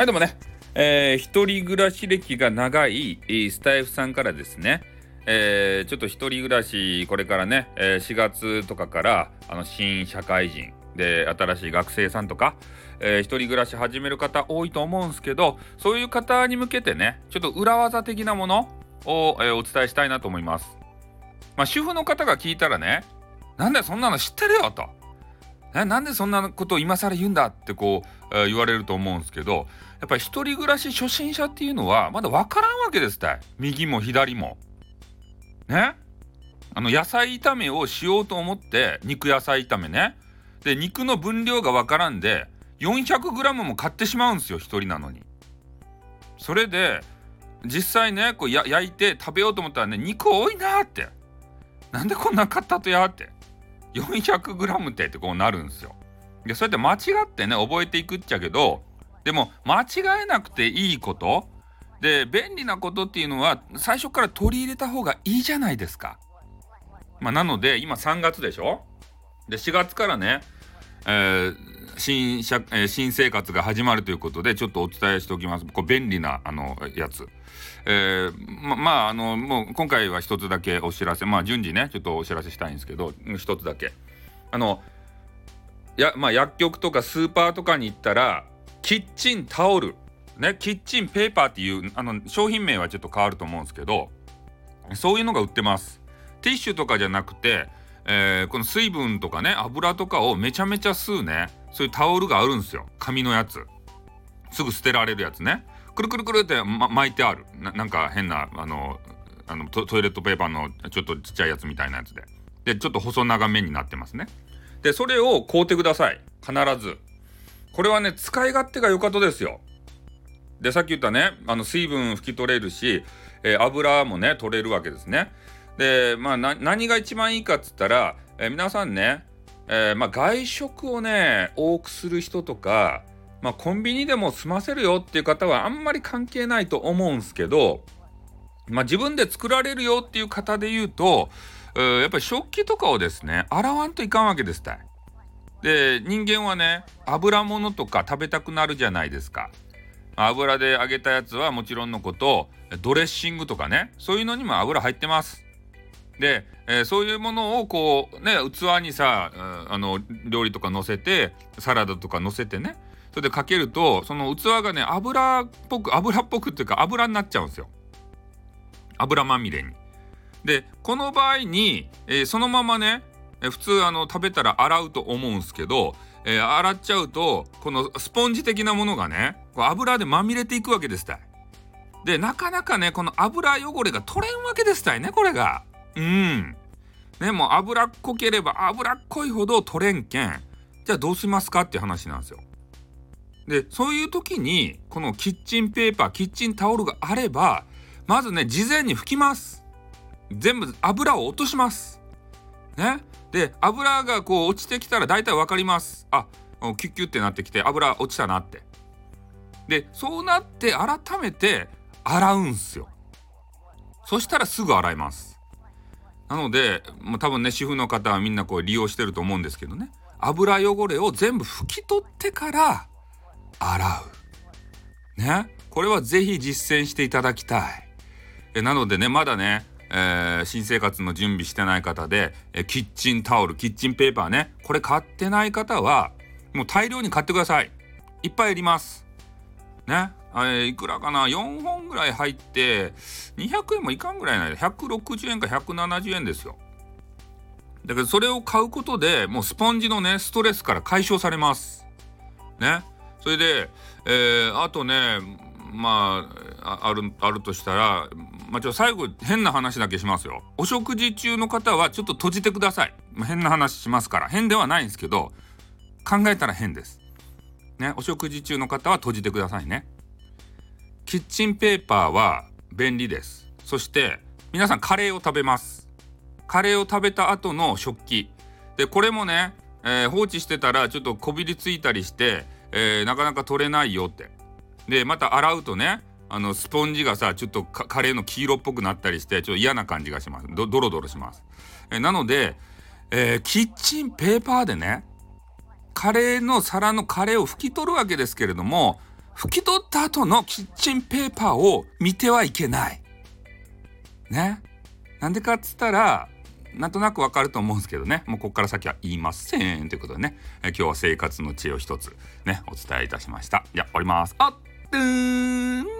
はい、どうもね、えー、一人暮らし歴が長いスタイフさんからですね、えー、ちょっと一人暮らし、これからね、え、4月とかからあの新社会人で新しい学生さんとか、えー、一人暮らし始める方多いと思うんすけど、そういう方に向けてね、ちょっと裏技的なものを、えー、お伝えしたいなと思います。まあ、主婦の方が聞いたらね、なんだよ、そんなの知ってるよと。えなんでそんなことを今更言うんだってこう、えー、言われると思うんですけどやっぱり一人暮らし初心者っていうのはまだ分からんわけですたい右も左も。ね？あの野菜炒めをしようと思って肉野菜炒めね。で肉の分量が分からんで 400g も買ってしまうんですよ1人なのに。それで実際ねこう焼いて食べようと思ったらね肉多いなって。なんでこんな買ったとやって。400g ってってこうなるんですよ。でそうやって間違ってね覚えていくっちゃけどでも間違えなくていいことで便利なことっていうのは最初から取り入れた方がいいじゃないですか。まあ、なので今3月でしょ？で4月からね、えー、新社、えー、新生活が始まるということでちょっとお伝えしておきます。こう便利なあのやつ。えー、ままああのもう今回は一つだけお知らせまあ順次ねちょっとお知らせしたいんですけど一つだけあのやまあ薬局とかスーパーとかに行ったらキッチンタオルねキッチンペーパーっていうあの商品名はちょっと変わると思うんですけどそういうのが売ってますティッシュとかじゃなくて、えー、この水分とかね油とかをめちゃめちゃ吸うねそういうタオルがあるんですよ。紙のやつ。すぐ捨てられるやつね。くるくるくるって、ま、巻いてある。なんか変なあのあのトイレットペーパーのちょっとちっちゃいやつみたいなやつで。でちょっと細長めになってますね。でそれを買うてください。必ず。これはね使い勝手が良かったですよ。でさっき言ったねあの水分拭き取れるし、えー、油もね取れるわけですね。でまあ何が一番いいかっつったら、えー、皆さんね、えー、まあ、外食をね多くする人とかまあ、コンビニでも済ませるよっていう方はあんまり関係ないと思うんすけど、まあ、自分で作られるよっていう方で言うと、やっぱり食器とかをですね洗わんといかんわけですたい。で人間はね油物とか食べたくなるじゃないですか。油で揚げたやつはもちろんのことドレッシングとかねそういうのにも油入ってます。で、えー、そういうものをこうね器にさあの料理とか乗せてサラダとか乗せてねそれでかけるとその器がね油っぽく油っぽくっていうか油になっちゃうんですよ油まみれに。でこの場合に、えー、そのままね、えー、普通あの食べたら洗うと思うんですけど、えー、洗っちゃうとこのスポンジ的なものがねこう油でまみれていくわけですたい。でなかなかねこの油汚れが取れんわけですたいねこれが。うん。ねもう油っこければ油っこいほど取れんけん。じゃあどうしますかっていう話なんですよ。でそういう時にこのキッチンペーパーキッチンタオルがあればまずね事前に拭きます。全部油を落とします。ね。で油がこう落ちてきたら大体分かります。あキュッキュってなってきて油落ちたなって。でそうなって改めて洗うんすよ。そしたらすぐ洗います。なので、まあ、多分ね主婦の方はみんなこう利用してると思うんですけどね油汚れを全部拭き取ってから洗う。ね。これはぜひ実践していただきたい。えなのでね、まだね、えー、新生活の準備してない方で、えキッチンタオル、キッチンペーパーね、これ買ってない方は、もう大量に買ってください。いっぱいいります。ね。あれ、いくらかな ?4 本ぐらい入って、200円もいかんぐらいないで、160円か170円ですよ。だけど、それを買うことでもうスポンジのね、ストレスから解消されます。ね？それで、えー、あとねまああるあるとしたら、まあ、ちょ最後変な話だけしますよ。お食事中の方はちょっと閉じてください。変な話しますから変ではないんですけど考えたら変です。ね、お食事中の方は閉じてくださいね。キッチンペーパーは便利です。そして皆さんカレーを食べます。カレーを食べた後の食器。でこれもね、えー、放置してたらちょっとこびりついたりしてえー、なかなか取れないよって。でまた洗うとねあのスポンジがさちょっとカレーの黄色っぽくなったりしてちょっと嫌な感じがしますドロドロします、え、なので、えー、キッチンペーパーでねカレーの皿のカレーを拭き取るわけですけれども拭き取った後のキッチンペーパーを見てはいけない。ね。なんでかっつったら、なんとなくわかると思うんですけどね、もうここから先は言いませんということでね、え今日は生活の知恵を一つね、お伝えいたしました。じゃあ、終わります。あっ、ーん